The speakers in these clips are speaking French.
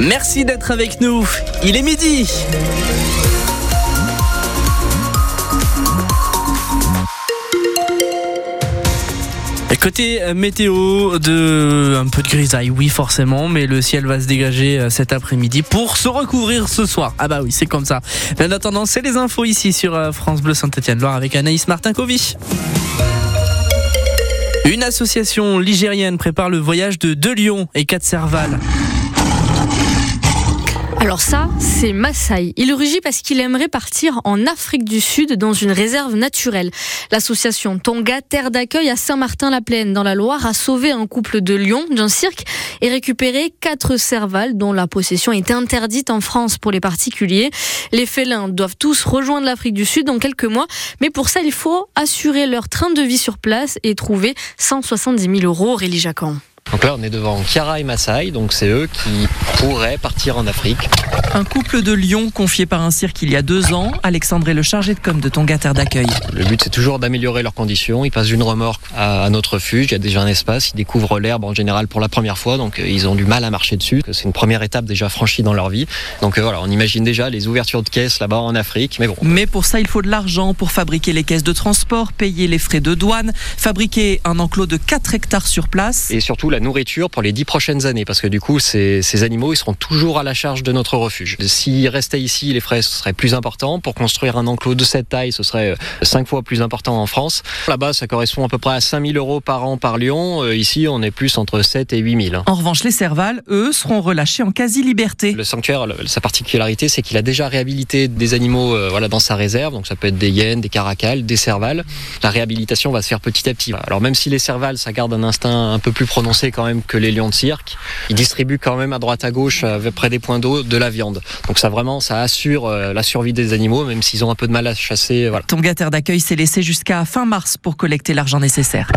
Merci d'être avec nous. Il est midi. Côté euh, météo, de un peu de grisaille, oui forcément, mais le ciel va se dégager euh, cet après-midi pour se recouvrir ce soir. Ah bah oui, c'est comme ça. En attendant, c'est les infos ici sur euh, France Bleu Saint-Étienne-Loire avec Anaïs Martin-Covy. Une association ligérienne prépare le voyage de deux lions et quatre cervales. Alors ça, c'est Maasai. Il rugit parce qu'il aimerait partir en Afrique du Sud dans une réserve naturelle. L'association Tonga Terre d'accueil à Saint-Martin-la-Plaine dans la Loire a sauvé un couple de lions d'un cirque et récupéré quatre cervales dont la possession est interdite en France pour les particuliers. Les félins doivent tous rejoindre l'Afrique du Sud dans quelques mois, mais pour ça, il faut assurer leur train de vie sur place et trouver 170 000 euros. Réli Jacan. Donc là, on est devant Kiara et Maasai, donc c'est eux qui pourraient partir en Afrique. Un couple de lions confié par un cirque il y a deux ans. Alexandre est le chargé de com de Tonga Terre d'accueil. Le but, c'est toujours d'améliorer leurs conditions. Ils passent d'une remorque à, notre refuge. Il y a déjà un espace. Ils découvrent l'herbe en général pour la première fois, donc euh, ils ont du mal à marcher dessus. C'est une première étape déjà franchie dans leur vie. Donc euh, voilà, on imagine déjà les ouvertures de caisses là-bas en Afrique. Mais bon. Mais pour ça, il faut de l'argent pour fabriquer les caisses de transport, payer les frais de douane, fabriquer un enclos de 4 hectares sur place. Et surtout la nourriture pour les 10 prochaines années, parce que du coup, ces, ces animaux, ils seront toujours à la charge de notre refuge. S'ils restaient ici, les frais seraient plus importants. Pour construire un enclos de cette taille, ce serait 5 euh, fois plus important en France. Là-bas, ça correspond à peu près à 5000 euros par an par lion. Euh, ici, on est plus entre 7 et 8000. En revanche, les cervales, eux, seront relâchés en quasi-liberté. Le sanctuaire, sa particularité, c'est qu'il a déjà réhabilité des animaux euh, voilà, dans sa réserve. Donc ça peut être des hyènes, des caracals, des cervales. La réhabilitation va se faire petit à petit. Alors même si les cervales, ça garde un instinct un peu plus prononcé quand même que les lions de cirque, ils distribuent quand même à droite à gauche, près des points d'eau, de la viande. Donc ça vraiment, ça assure euh, la survie des animaux, même s'ils ont un peu de mal à chasser. Ton gâteur d'accueil s'est laissé jusqu'à fin mars pour collecter l'argent nécessaire.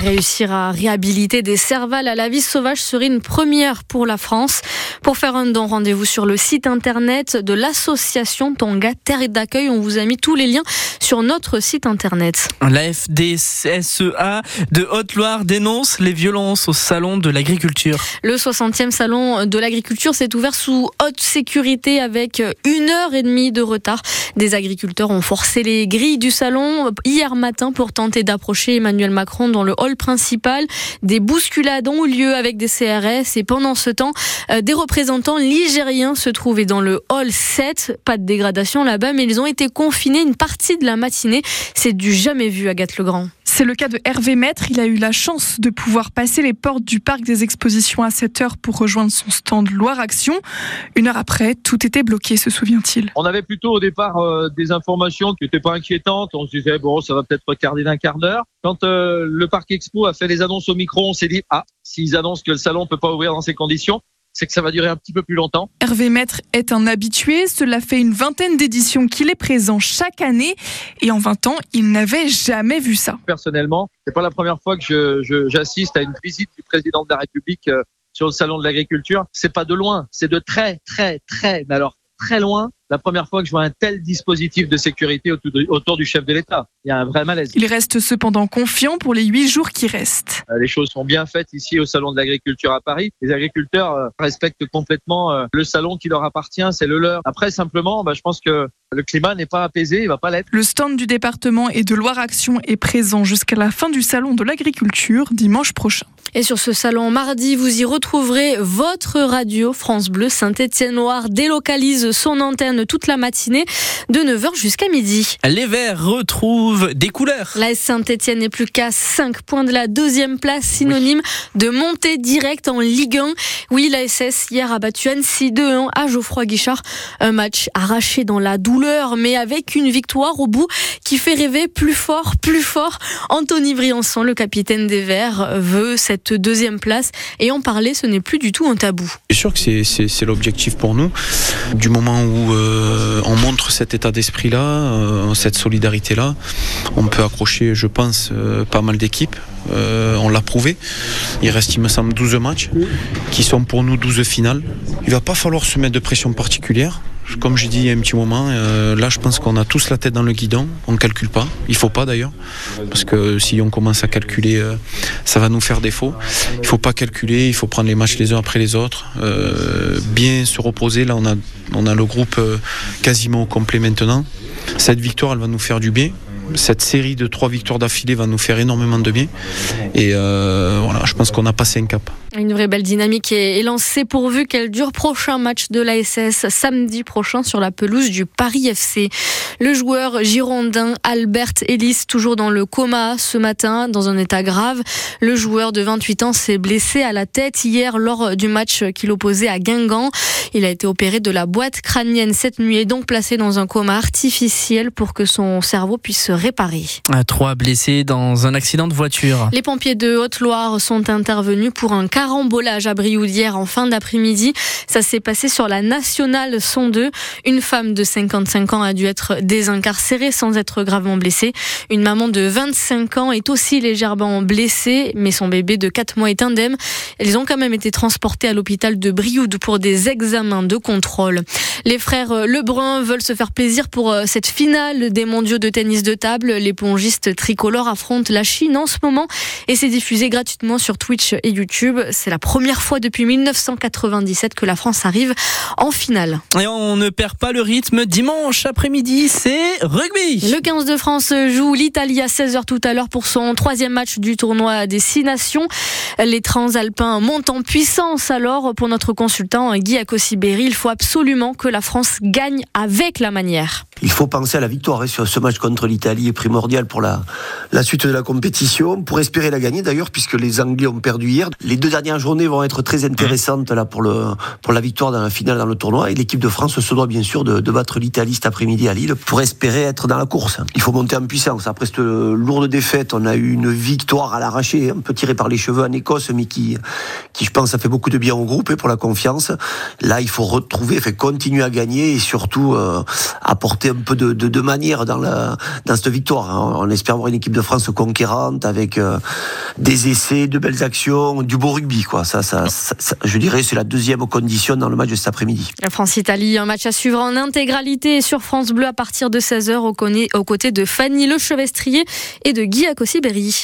Réussir à réhabiliter des cervales à la vie sauvage serait une première pour la France. Pour faire un don, rendez-vous sur le site internet de l'association Tonga Terre d'accueil. On vous a mis tous les liens sur notre site internet. La FDSEA de Haute-Loire dénonce les violences au salon de l'agriculture. Le 60e salon de l'agriculture s'est ouvert sous haute sécurité avec une heure et demie de retard. Des agriculteurs ont forcé les grilles du salon hier matin pour tenter d'approcher Emmanuel Macron dans le hall principal. Des bousculades ont eu lieu avec des CRS et pendant ce temps, euh, des représentants ligériens se trouvaient dans le hall 7. Pas de dégradation là-bas, mais ils ont été confinés une partie de la matinée. C'est du jamais vu, Agathe Legrand. C'est le cas de Hervé Maître. Il a eu la chance de pouvoir passer les portes du parc des expositions à 7 heures pour rejoindre son stand Loire Action. Une heure après, tout était bloqué, se souvient-il. On avait plutôt au départ euh, des informations qui n'étaient pas inquiétantes. On se disait, bon, ça va peut-être retarder d'un quart d'heure. Quand euh, le parc expo a fait les annonces au micro, on s'est dit, ah, s'ils annoncent que le salon ne peut pas ouvrir dans ces conditions, c'est que ça va durer un petit peu plus longtemps. Hervé Maître est un habitué. Cela fait une vingtaine d'éditions qu'il est présent chaque année. Et en 20 ans, il n'avait jamais vu ça. Personnellement, c'est pas la première fois que j'assiste à une visite du président de la République euh, sur le salon de l'agriculture. C'est pas de loin, c'est de très, très, très, mais alors très loin la première fois que je vois un tel dispositif de sécurité autour du chef de l'État. Il y a un vrai malaise. Il reste cependant confiant pour les huit jours qui restent. Euh, les choses sont bien faites ici au Salon de l'Agriculture à Paris. Les agriculteurs euh, respectent complètement euh, le salon qui leur appartient, c'est le leur. Après, simplement, bah, je pense que le climat n'est pas apaisé, il va pas l'être. Le stand du département et de Loire Action est présent jusqu'à la fin du Salon de l'Agriculture dimanche prochain. Et sur ce salon mardi, vous y retrouverez votre radio France Bleu Saint-Étienne-Loire délocalise son antenne toute la matinée de 9h jusqu'à midi. Les Verts retrouvent des couleurs. La Saint-Étienne n'est plus qu'à 5 points de la deuxième place, synonyme de montée directe en Ligue 1. Oui, la SS hier a battu Annecy 2-1 à Geoffroy Guichard. Un match arraché dans la douleur, mais avec une victoire au bout qui fait rêver plus fort, plus fort. Anthony Briançon, le capitaine des Verts, veut cette deuxième place. Et en parler, ce n'est plus du tout un tabou. C'est sûr que c'est l'objectif pour nous. Du moment où euh, on montre cet état d'esprit-là, euh, cette solidarité-là, on peut accrocher, je pense, euh, pas mal d'équipes. on l'a prouvé. Il reste, il me semble, 12 matchs qui sont pour nous 12 finales. Il va pas falloir se mettre de pression particulière. Comme j'ai dit il y a un petit moment, euh, là je pense qu'on a tous la tête dans le guidon, on ne calcule pas, il faut pas d'ailleurs, parce que si on commence à calculer, euh, ça va nous faire défaut. Il faut pas calculer, il faut prendre les matchs les uns après les autres, euh, bien se reposer. Là on a, on le groupe quasiment au complet maintenant. Cette victoire elle va nous faire du bien cette série de trois victoires d'affilée va nous faire énormément de bien. Et voilà, je pense qu'on a passé un cap. Une vraie belle dynamique est lancée pourvu qu'elle dure. Prochain match de l'ASS samedi prochain sur la pelouse du Paris FC. Le joueur girondin Albert Ellis, toujours dans le coma ce matin, dans un état grave. Le joueur de 28 ans s'est blessé à la tête hier lors du match qu'il opposait à Guingamp. Il a été opéré de la boîte crânienne cette nuit et donc placé dans un coma artificiel pour que son cerveau puisse se réparer. Trois blessés dans un accident de voiture. Les pompiers de Haute-Loire sont intervenus pour un carambolage à Brioudière en fin d'après-midi. Ça s'est passé sur la nationale 102. Une femme de 55 ans a dû être désincarcérée sans être gravement blessée. Une maman de 25 ans est aussi légèrement blessée, mais son bébé de 4 mois est indemne. Elles ont quand même été transportées à l'hôpital de Brioude pour des examens de contrôle. Les frères Lebrun veulent se faire plaisir pour euh, cette finale des mondiaux de tennis de table. Les pongistes tricolores affrontent la Chine en ce moment et c'est diffusé gratuitement sur Twitch et YouTube. C'est la première fois depuis 1997 que la France arrive en finale. Et on ne perd pas le rythme. Dimanche après-midi, c'est rugby. Le 15 de France joue l'Italie à 16h tout à l'heure pour son troisième match du tournoi des Six Nations. Les Transalpins montent en puissance alors pour notre consultant Guy Akosiberi. Il faut absolument que la France gagne avec la manière. Il faut penser à la victoire hein, sur ce match contre l'Italie est primordial pour la, la suite de la compétition, pour espérer la gagner d'ailleurs, puisque les Anglais ont perdu hier. Les deux dernières journées vont être très intéressantes là pour, le, pour la victoire dans la finale dans le tournoi. Et l'équipe de France se doit bien sûr de, de battre l'Italie cet après-midi à Lille pour espérer être dans la course. Il faut monter en puissance. Après cette lourde défaite, on a eu une victoire à l'arraché, un peu tirée par les cheveux en Écosse, mais qui, qui je pense, a fait beaucoup de bien au groupe et pour la confiance. Là, il faut retrouver, fait continuer à gagner et surtout euh, apporter un peu de, de, de manière dans, la, dans cette victoire. Hein. On espère voir une équipe de France conquérante avec euh, des essais, de belles actions, du beau rugby. Quoi. Ça, ça, je dirais c'est la deuxième condition dans le match de cet après-midi. France-Italie, un match à suivre en intégralité sur France Bleu à partir de 16h aux côtés de Fanny Lechevestrier et de Guy Akossi-Berry.